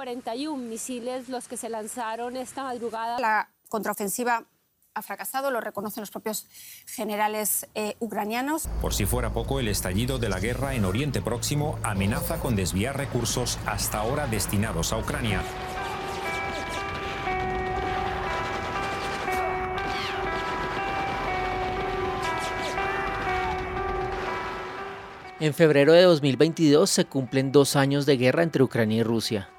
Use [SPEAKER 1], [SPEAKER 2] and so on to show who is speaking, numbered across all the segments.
[SPEAKER 1] 41 misiles los que se lanzaron esta madrugada.
[SPEAKER 2] La contraofensiva ha fracasado, lo reconocen los propios generales eh, ucranianos.
[SPEAKER 3] Por si fuera poco, el estallido de la guerra en Oriente Próximo amenaza con desviar recursos hasta ahora destinados a Ucrania.
[SPEAKER 4] En febrero de 2022 se cumplen dos años de guerra entre Ucrania y Rusia.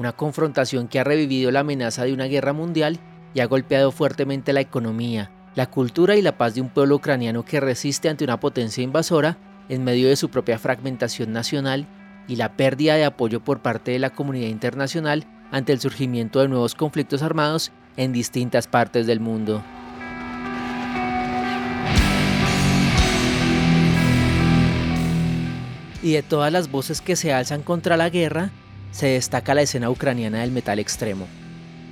[SPEAKER 4] Una confrontación que ha revivido la amenaza de una guerra mundial y ha golpeado fuertemente la economía, la cultura y la paz de un pueblo ucraniano que resiste ante una potencia invasora en medio de su propia fragmentación nacional y la pérdida de apoyo por parte de la comunidad internacional ante el surgimiento de nuevos conflictos armados en distintas partes del mundo. y de todas las voces que se alzan contra la guerra, se destaca la escena ucraniana del metal extremo,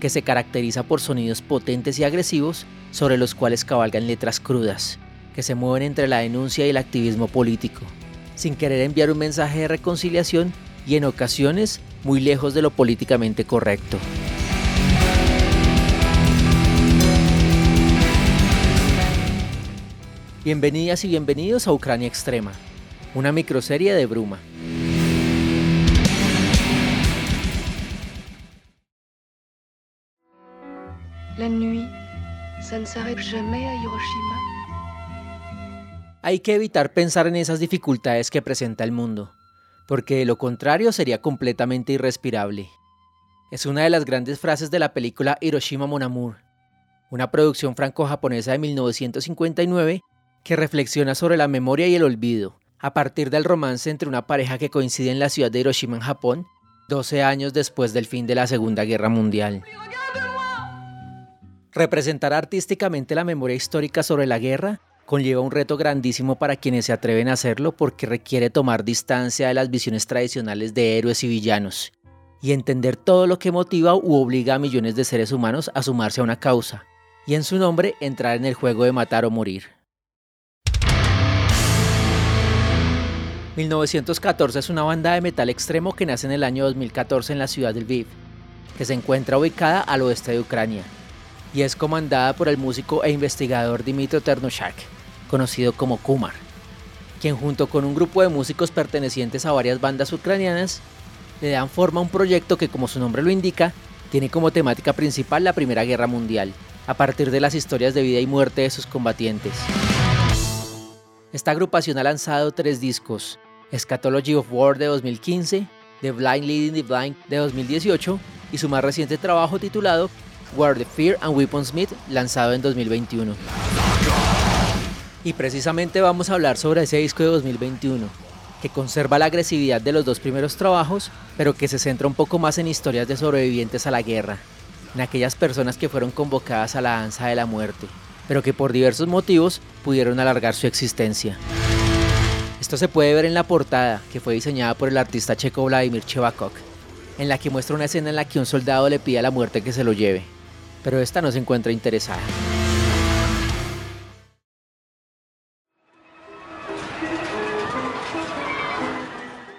[SPEAKER 4] que se caracteriza por sonidos potentes y agresivos sobre los cuales cabalgan letras crudas, que se mueven entre la denuncia y el activismo político, sin querer enviar un mensaje de reconciliación y en ocasiones muy lejos de lo políticamente correcto. Bienvenidas y bienvenidos a Ucrania Extrema, una microserie de Bruma.
[SPEAKER 5] La nuit, ça ne s'arrête jamais a Hiroshima.
[SPEAKER 4] Hay que evitar pensar en esas dificultades que presenta el mundo, porque de lo contrario sería completamente irrespirable. Es una de las grandes frases de la película Hiroshima Mon Amour, una producción franco-japonesa de 1959 que reflexiona sobre la memoria y el olvido, a partir del romance entre una pareja que coincide en la ciudad de Hiroshima en Japón, 12 años después del fin de la Segunda Guerra Mundial. Representar artísticamente la memoria histórica sobre la guerra conlleva un reto grandísimo para quienes se atreven a hacerlo porque requiere tomar distancia de las visiones tradicionales de héroes y villanos y entender todo lo que motiva u obliga a millones de seres humanos a sumarse a una causa y en su nombre entrar en el juego de matar o morir. 1914 es una banda de metal extremo que nace en el año 2014 en la ciudad de Lviv, que se encuentra ubicada al oeste de Ucrania, y es comandada por el músico e investigador Dimitro Ternoshak, conocido como Kumar, quien junto con un grupo de músicos pertenecientes a varias bandas ucranianas le dan forma a un proyecto que, como su nombre lo indica, tiene como temática principal la Primera Guerra Mundial, a partir de las historias de vida y muerte de sus combatientes. Esta agrupación ha lanzado tres discos, Eschatology of War de 2015, The Blind Leading the Blind de 2018 y su más reciente trabajo titulado Where the Fear and Weaponsmith lanzado en 2021. Y precisamente vamos a hablar sobre ese disco de 2021, que conserva la agresividad de los dos primeros trabajos, pero que se centra un poco más en historias de sobrevivientes a la guerra, en aquellas personas que fueron convocadas a la danza de la muerte, pero que por diversos motivos pudieron alargar su existencia. Esto se puede ver en la portada, que fue diseñada por el artista checo Vladimir Chevakov, en la que muestra una escena en la que un soldado le pide a la muerte que se lo lleve, pero esta no se encuentra interesada.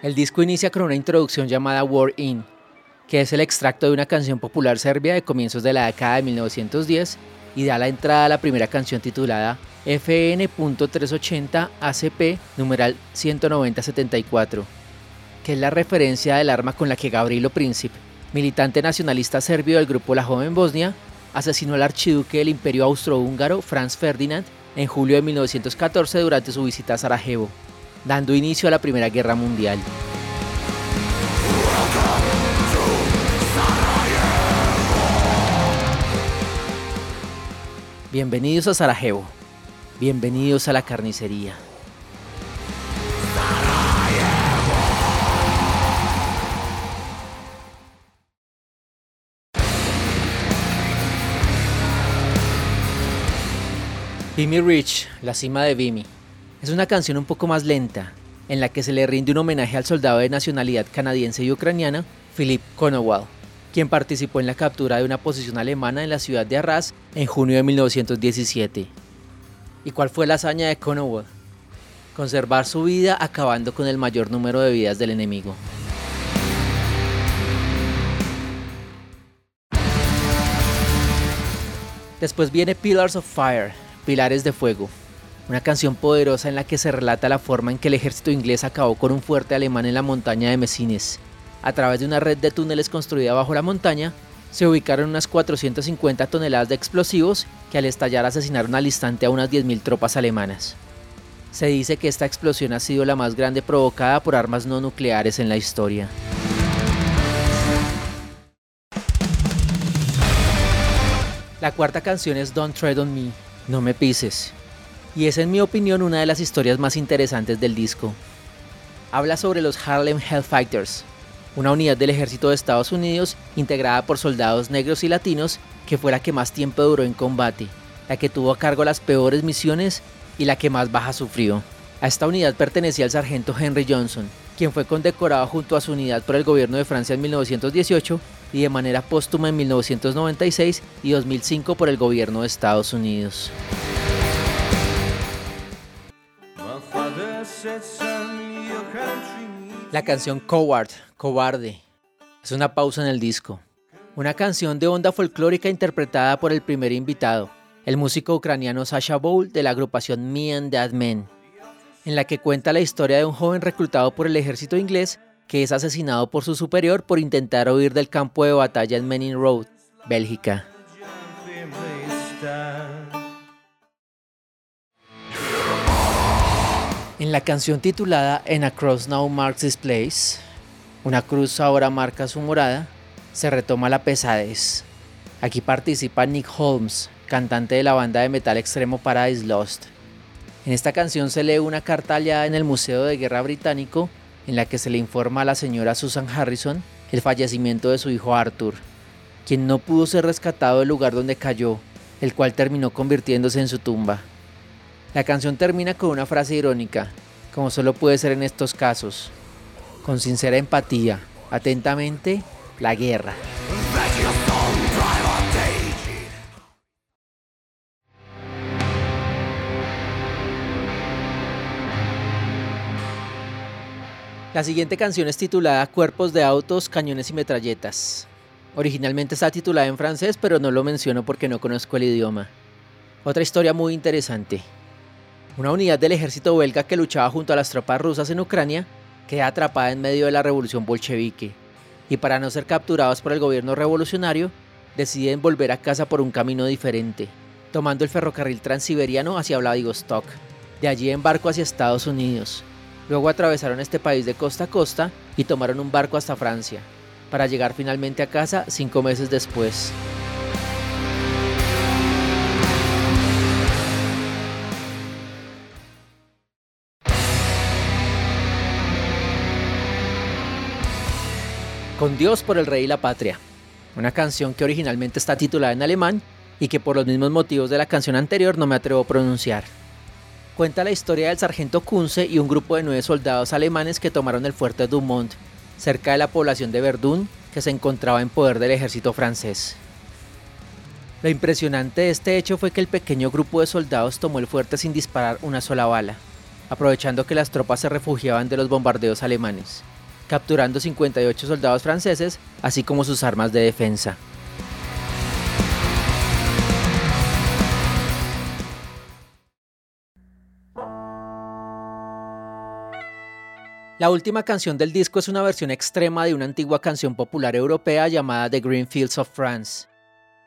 [SPEAKER 4] El disco inicia con una introducción llamada War In, que es el extracto de una canción popular serbia de comienzos de la década de 1910 y da la entrada a la primera canción titulada FN.380 ACP numeral 19074, que es la referencia del arma con la que Gavrilo Princip, militante nacionalista serbio del grupo La Joven Bosnia, asesinó al archiduque del Imperio Austrohúngaro Franz Ferdinand en julio de 1914 durante su visita a Sarajevo, dando inicio a la Primera Guerra Mundial. Bienvenidos a Sarajevo. Bienvenidos a la carnicería. Vimy Reach, la cima de Vimy. Es una canción un poco más lenta, en la que se le rinde un homenaje al soldado de nacionalidad canadiense y ucraniana, Philip Konowal, quien participó en la captura de una posición alemana en la ciudad de Arras en junio de 1917. ¿Y cuál fue la hazaña de Konowal? Conservar su vida acabando con el mayor número de vidas del enemigo. Después viene Pillars of Fire, Pilares de Fuego, una canción poderosa en la que se relata la forma en que el ejército inglés acabó con un fuerte alemán en la montaña de Messines. A través de una red de túneles construida bajo la montaña, se ubicaron unas 450 toneladas de explosivos que al estallar asesinaron al instante a unas 10.000 tropas alemanas. Se dice que esta explosión ha sido la más grande provocada por armas no nucleares en la historia. La cuarta canción es Don't Tread on Me, No me pises, y es en mi opinión una de las historias más interesantes del disco. Habla sobre los Harlem Hellfighters, una unidad del ejército de Estados Unidos integrada por soldados negros y latinos que fue la que más tiempo duró en combate, la que tuvo a cargo las peores misiones y la que más baja sufrió. A esta unidad pertenecía el sargento Henry Johnson, quien fue condecorado junto a su unidad por el gobierno de Francia en 1918 y de manera póstuma en 1996 y 2005 por el gobierno de Estados Unidos. La canción Coward, Cobarde, es una pausa en el disco. Una canción de onda folclórica interpretada por el primer invitado, el músico ucraniano Sasha Bowl de la agrupación Me and That Men, en la que cuenta la historia de un joven reclutado por el ejército inglés que es asesinado por su superior por intentar huir del campo de batalla en Menin Road, Bélgica. En la canción titulada En a Cross Now Marks This Place, una cruz ahora marca su morada, se retoma la pesadez. Aquí participa Nick Holmes, cantante de la banda de metal extremo Paradise Lost. En esta canción se lee una carta hallada en el Museo de Guerra Británico en la que se le informa a la señora Susan Harrison el fallecimiento de su hijo Arthur, quien no pudo ser rescatado del lugar donde cayó, el cual terminó convirtiéndose en su tumba. La canción termina con una frase irónica, como solo puede ser en estos casos. Con sincera empatía, atentamente, la guerra. La siguiente canción es titulada Cuerpos de autos, cañones y metralletas. Originalmente está titulada en francés, pero no lo menciono porque no conozco el idioma. Otra historia muy interesante. Una unidad del ejército belga que luchaba junto a las tropas rusas en Ucrania queda atrapada en medio de la revolución bolchevique y para no ser capturados por el gobierno revolucionario deciden volver a casa por un camino diferente, tomando el ferrocarril transiberiano hacia Vladivostok, de allí en barco hacia Estados Unidos. Luego atravesaron este país de costa a costa y tomaron un barco hasta Francia, para llegar finalmente a casa cinco meses después. Con Dios por el Rey y la Patria, una canción que originalmente está titulada en alemán y que por los mismos motivos de la canción anterior no me atrevo a pronunciar. Cuenta la historia del sargento Kunze y un grupo de nueve soldados alemanes que tomaron el fuerte Dumont, cerca de la población de Verdun, que se encontraba en poder del ejército francés. Lo impresionante de este hecho fue que el pequeño grupo de soldados tomó el fuerte sin disparar una sola bala, aprovechando que las tropas se refugiaban de los bombardeos alemanes capturando 58 soldados franceses, así como sus armas de defensa. La última canción del disco es una versión extrema de una antigua canción popular europea llamada The Green Fields of France,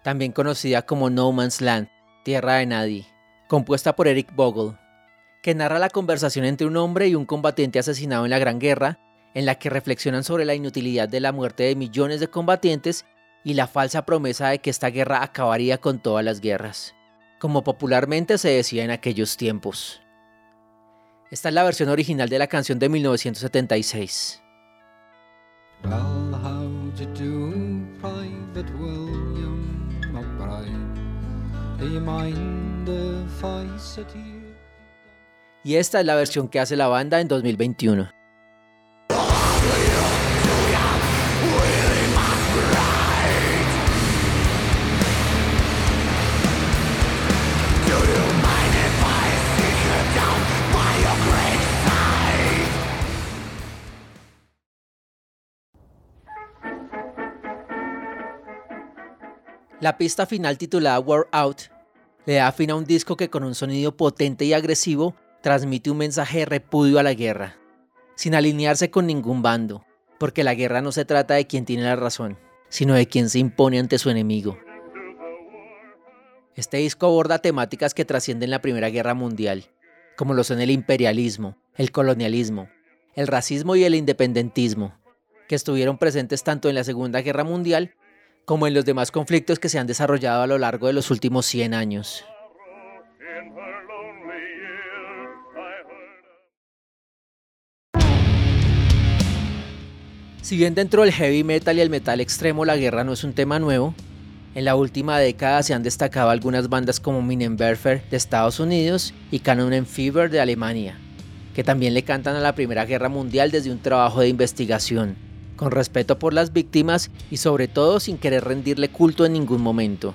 [SPEAKER 4] también conocida como No Man's Land, Tierra de Nadie, compuesta por Eric Bogle, que narra la conversación entre un hombre y un combatiente asesinado en la Gran Guerra en la que reflexionan sobre la inutilidad de la muerte de millones de combatientes y la falsa promesa de que esta guerra acabaría con todas las guerras, como popularmente se decía en aquellos tiempos. Esta es la versión original de la canción de 1976. Y esta es la versión que hace la banda en 2021. La pista final titulada War Out le da fin a un disco que con un sonido potente y agresivo transmite un mensaje de repudio a la guerra, sin alinearse con ningún bando, porque la guerra no se trata de quien tiene la razón, sino de quien se impone ante su enemigo. Este disco aborda temáticas que trascienden la Primera Guerra Mundial, como lo son el imperialismo, el colonialismo, el racismo y el independentismo, que estuvieron presentes tanto en la Segunda Guerra Mundial como en los demás conflictos que se han desarrollado a lo largo de los últimos 100 años. Si bien dentro del heavy metal y el metal extremo la guerra no es un tema nuevo, en la última década se han destacado algunas bandas como Minenwerfer de Estados Unidos y Canon Fever de Alemania, que también le cantan a la Primera Guerra Mundial desde un trabajo de investigación, con respeto por las víctimas y sobre todo sin querer rendirle culto en ningún momento.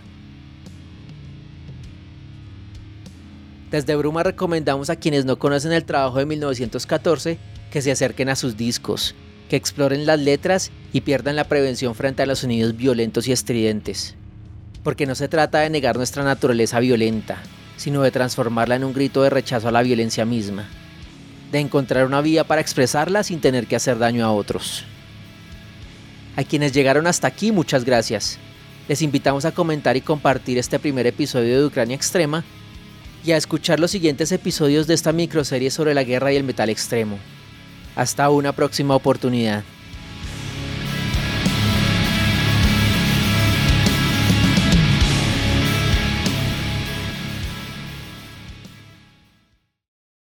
[SPEAKER 4] Desde Bruma recomendamos a quienes no conocen el trabajo de 1914 que se acerquen a sus discos, que exploren las letras y pierdan la prevención frente a los sonidos violentos y estridentes. Porque no se trata de negar nuestra naturaleza violenta, sino de transformarla en un grito de rechazo a la violencia misma, de encontrar una vía para expresarla sin tener que hacer daño a otros. A quienes llegaron hasta aquí, muchas gracias. Les invitamos a comentar y compartir este primer episodio de Ucrania Extrema y a escuchar los siguientes episodios de esta microserie sobre la guerra y el metal extremo. Hasta una próxima oportunidad.